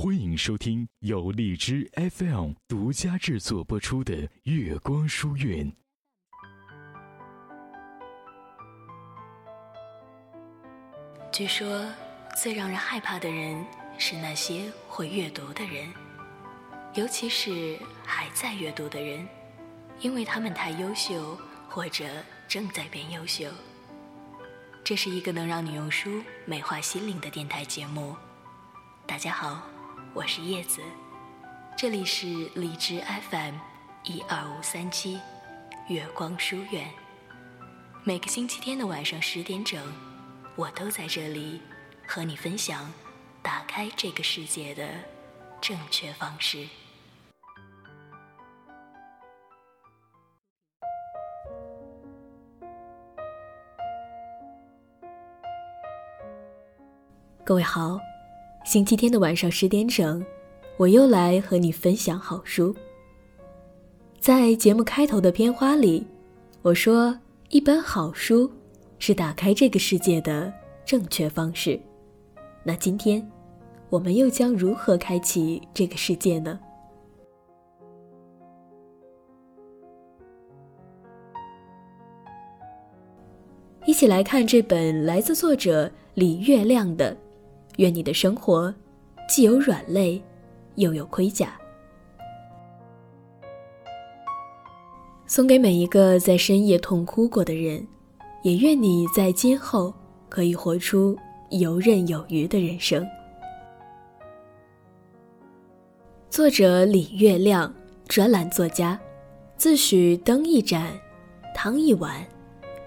欢迎收听由荔枝 FM 独家制作播出的《月光书院》。据说，最让人害怕的人是那些会阅读的人，尤其是还在阅读的人，因为他们太优秀，或者正在变优秀。这是一个能让你用书美化心灵的电台节目。大家好，我是叶子，这里是荔枝 FM 一二五三七月光书院。每个星期天的晚上十点整。我都在这里和你分享打开这个世界的正确方式。各位好，星期天的晚上十点整，我又来和你分享好书。在节目开头的片花里，我说一本好书。是打开这个世界的正确方式。那今天，我们又将如何开启这个世界呢？一起来看这本来自作者李月亮的《愿你的生活既有软肋，又有盔甲》，送给每一个在深夜痛哭过的人。也愿你在今后可以活出游刃有余的人生。作者李月亮，专栏作家，自诩灯一盏，汤一碗，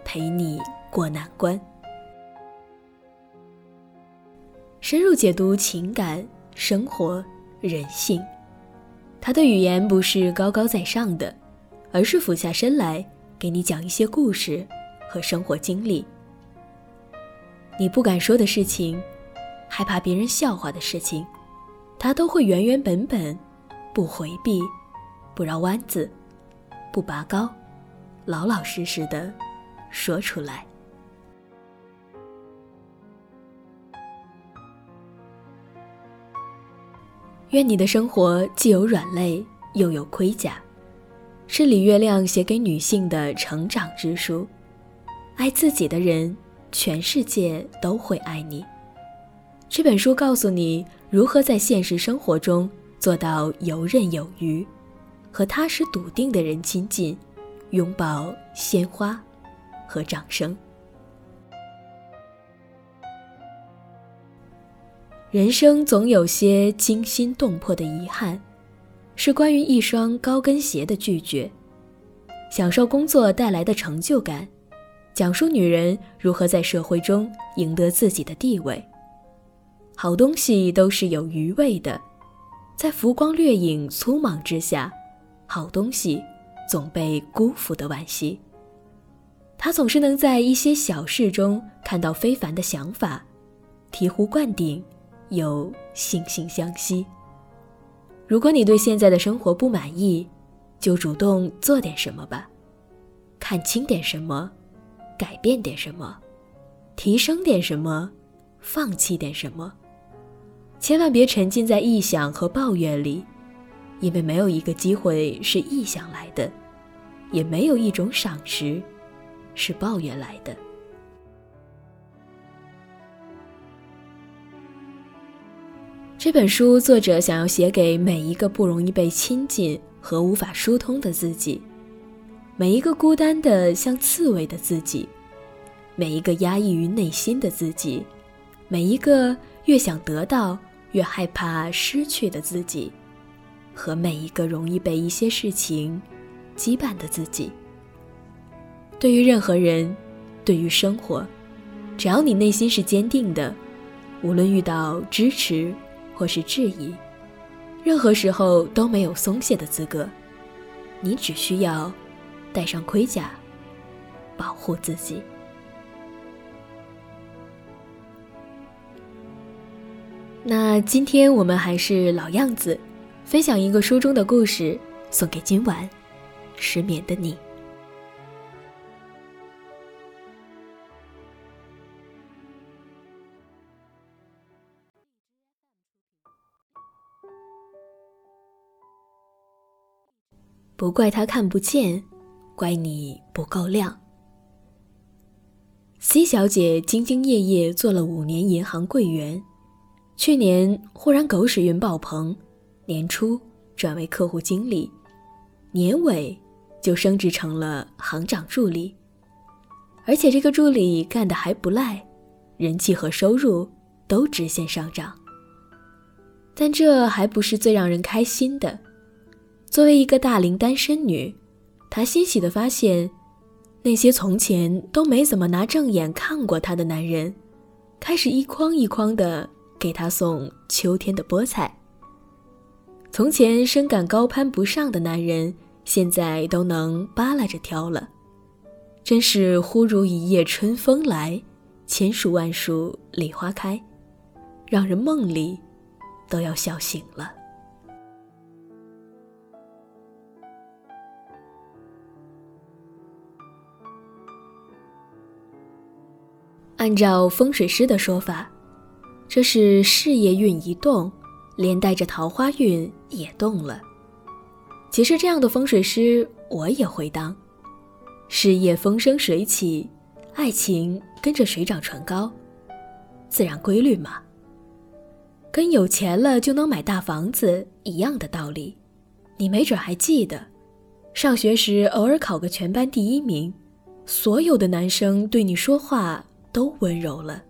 陪你过难关。深入解读情感、生活、人性，他的语言不是高高在上的，而是俯下身来给你讲一些故事。和生活经历，你不敢说的事情，害怕别人笑话的事情，他都会原原本本，不回避，不绕弯子，不拔高，老老实实的说出来。愿你的生活既有软肋，又有盔甲，是李月亮写给女性的成长之书。爱自己的人，全世界都会爱你。这本书告诉你如何在现实生活中做到游刃有余，和踏实笃定的人亲近，拥抱鲜花和掌声。人生总有些惊心动魄的遗憾，是关于一双高跟鞋的拒绝，享受工作带来的成就感。讲述女人如何在社会中赢得自己的地位。好东西都是有余味的，在浮光掠影、匆忙之下，好东西总被辜负的惋惜。他总是能在一些小事中看到非凡的想法，醍醐灌顶，又惺惺相惜。如果你对现在的生活不满意，就主动做点什么吧，看清点什么。改变点什么，提升点什么，放弃点什么，千万别沉浸在臆想和抱怨里，因为没有一个机会是臆想来的，也没有一种赏识是抱怨来的。这本书作者想要写给每一个不容易被亲近和无法疏通的自己。每一个孤单的像刺猬的自己，每一个压抑于内心的自己，每一个越想得到越害怕失去的自己，和每一个容易被一些事情羁绊的自己。对于任何人，对于生活，只要你内心是坚定的，无论遇到支持或是质疑，任何时候都没有松懈的资格。你只需要。带上盔甲，保护自己。那今天我们还是老样子，分享一个书中的故事，送给今晚失眠的你。不怪他看不见，怪你不够亮。C 小姐兢兢业业做了五年银行柜员，去年忽然狗屎运爆棚，年初转为客户经理，年尾就升职成了行长助理，而且这个助理干得还不赖，人气和收入都直线上涨。但这还不是最让人开心的。作为一个大龄单身女，她欣喜地发现。那些从前都没怎么拿正眼看过她的男人，开始一筐一筐的给她送秋天的菠菜。从前深感高攀不上的男人，现在都能扒拉着挑了。真是忽如一夜春风来，千树万树梨花开，让人梦里都要笑醒了。按照风水师的说法，这是事业运一动，连带着桃花运也动了。其实这样的风水师我也会当，事业风生水起，爱情跟着水涨船高，自然规律嘛。跟有钱了就能买大房子一样的道理。你没准还记得，上学时偶尔考个全班第一名，所有的男生对你说话。都温柔了。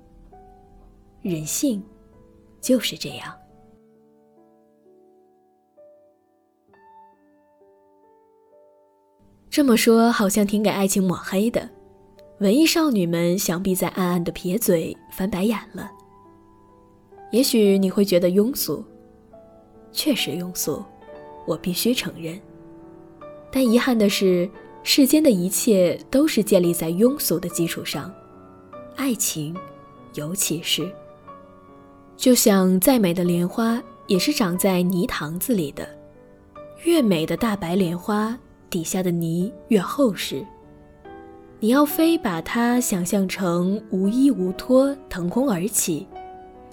人性就是这样。这么说好像挺给爱情抹黑的，文艺少女们想必在暗暗的撇嘴、翻白眼了。也许你会觉得庸俗，确实庸俗，我必须承认。但遗憾的是，世间的一切都是建立在庸俗的基础上。爱情，尤其是，就像再美的莲花，也是长在泥塘子里的。越美的大白莲花，底下的泥越厚实。你要非把它想象成无依无托、腾空而起，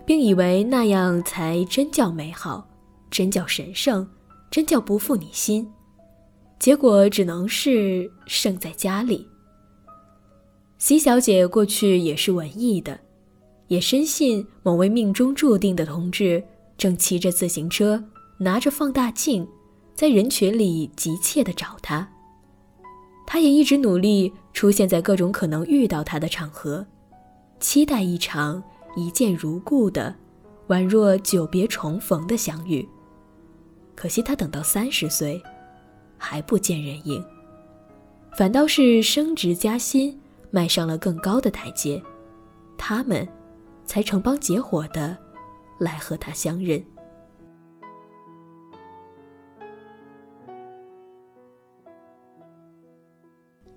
并以为那样才真叫美好，真叫神圣，真叫不负你心，结果只能是剩在家里。C 小姐过去也是文艺的，也深信某位命中注定的同志正骑着自行车，拿着放大镜，在人群里急切地找她。她也一直努力出现在各种可能遇到他的场合，期待一场一见如故的、宛若久别重逢的相遇。可惜她等到三十岁，还不见人影，反倒是升职加薪。迈上了更高的台阶，他们才成帮结伙的来和他相认。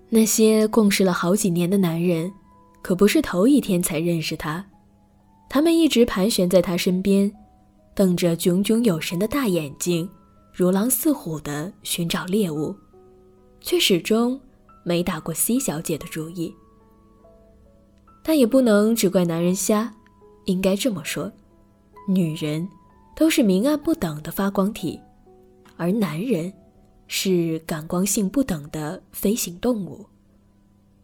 那些共事了好几年的男人，可不是头一天才认识他，他们一直盘旋在他身边，瞪着炯炯有神的大眼睛，如狼似虎的寻找猎物，却始终没打过 C 小姐的主意。但也不能只怪男人瞎，应该这么说：女人都是明暗不等的发光体，而男人是感光性不等的飞行动物，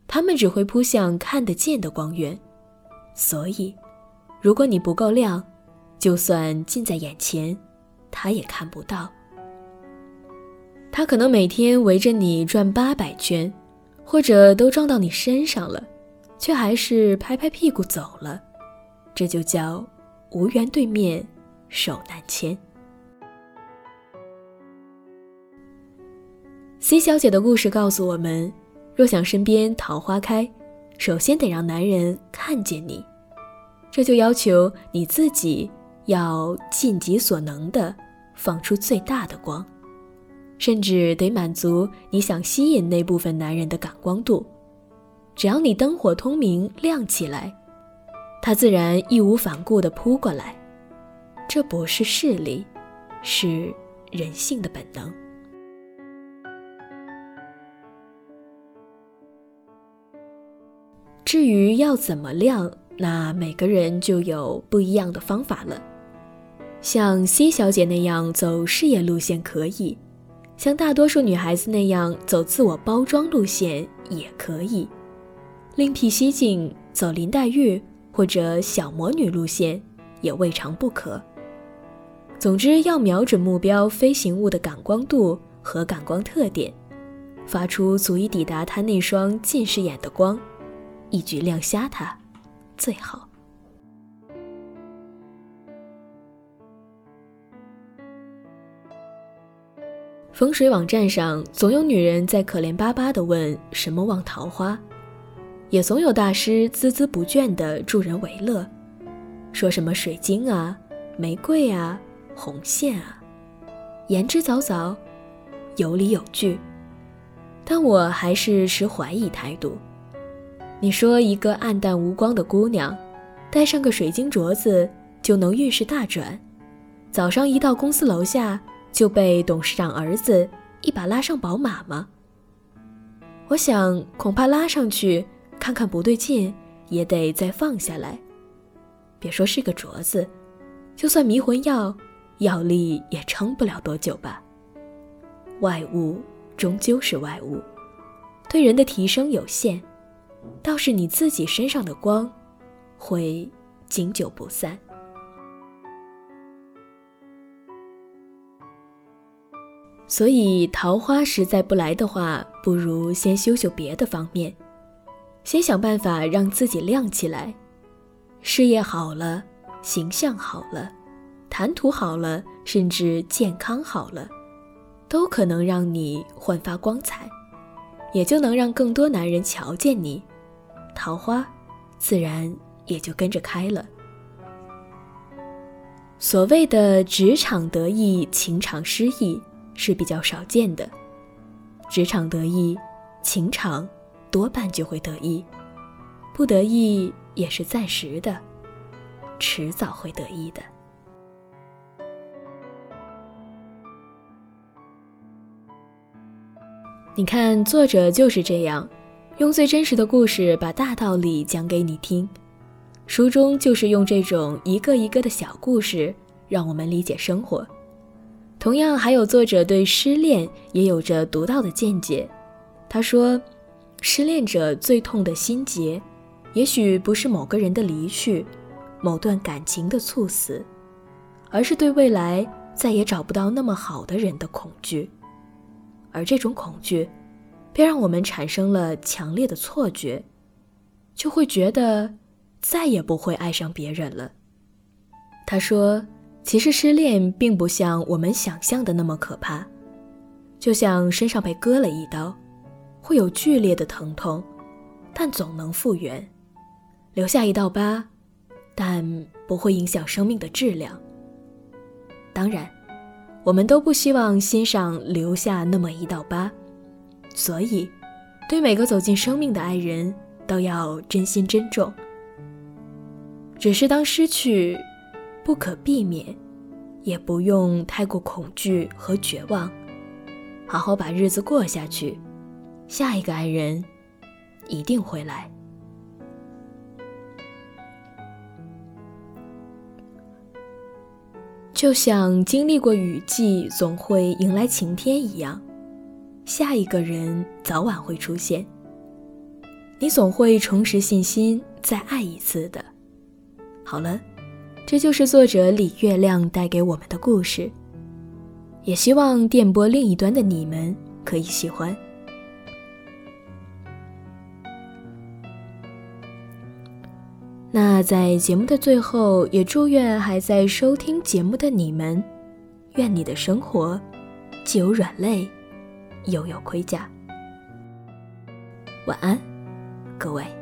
他们只会扑向看得见的光源。所以，如果你不够亮，就算近在眼前，他也看不到。他可能每天围着你转八百圈，或者都撞到你身上了。却还是拍拍屁股走了，这就叫无缘对面，手难牵。C 小姐的故事告诉我们：若想身边桃花开，首先得让男人看见你，这就要求你自己要尽己所能的放出最大的光，甚至得满足你想吸引那部分男人的感光度。只要你灯火通明、亮起来，他自然义无反顾地扑过来。这不是势力，是人性的本能。至于要怎么亮，那每个人就有不一样的方法了。像 C 小姐那样走事业路线可以，像大多数女孩子那样走自我包装路线也可以，另辟蹊径走林黛玉或者小魔女路线也未尝不可。总之，要瞄准目标飞行物的感光度和感光特点，发出足以抵达他那双近视眼的光，一举亮瞎他，最好。风水网站上总有女人在可怜巴巴地问什么旺桃花，也总有大师孜孜不倦地助人为乐，说什么水晶啊、玫瑰啊、红线啊，言之凿凿，有理有据。但我还是持怀疑态度。你说一个暗淡无光的姑娘，戴上个水晶镯子就能运势大转，早上一到公司楼下。就被董事长儿子一把拉上宝马吗？我想恐怕拉上去看看不对劲，也得再放下来。别说是个镯子，就算迷魂药，药力也撑不了多久吧。外物终究是外物，对人的提升有限，倒是你自己身上的光，会经久不散。所以，桃花实在不来的话，不如先修修别的方面，先想办法让自己亮起来。事业好了，形象好了，谈吐好了，甚至健康好了，都可能让你焕发光彩，也就能让更多男人瞧见你，桃花自然也就跟着开了。所谓的职场得意，情场失意。是比较少见的，职场得意，情场多半就会得意，不得意也是暂时的，迟早会得意的。你看，作者就是这样，用最真实的故事把大道理讲给你听。书中就是用这种一个一个的小故事，让我们理解生活。同样，还有作者对失恋也有着独到的见解。他说：“失恋者最痛的心结，也许不是某个人的离去，某段感情的猝死，而是对未来再也找不到那么好的人的恐惧。而这种恐惧，便让我们产生了强烈的错觉，就会觉得再也不会爱上别人了。”他说。其实失恋并不像我们想象的那么可怕，就像身上被割了一刀，会有剧烈的疼痛，但总能复原，留下一道疤，但不会影响生命的质量。当然，我们都不希望心上留下那么一道疤，所以，对每个走进生命的爱人，都要真心珍重。只是当失去。不可避免，也不用太过恐惧和绝望，好好把日子过下去。下一个爱人一定会来。就像经历过雨季，总会迎来晴天一样，下一个人早晚会出现。你总会重拾信心，再爱一次的。好了。这就是作者李月亮带给我们的故事，也希望电波另一端的你们可以喜欢。那在节目的最后，也祝愿还在收听节目的你们，愿你的生活既有软肋，又有盔甲。晚安，各位。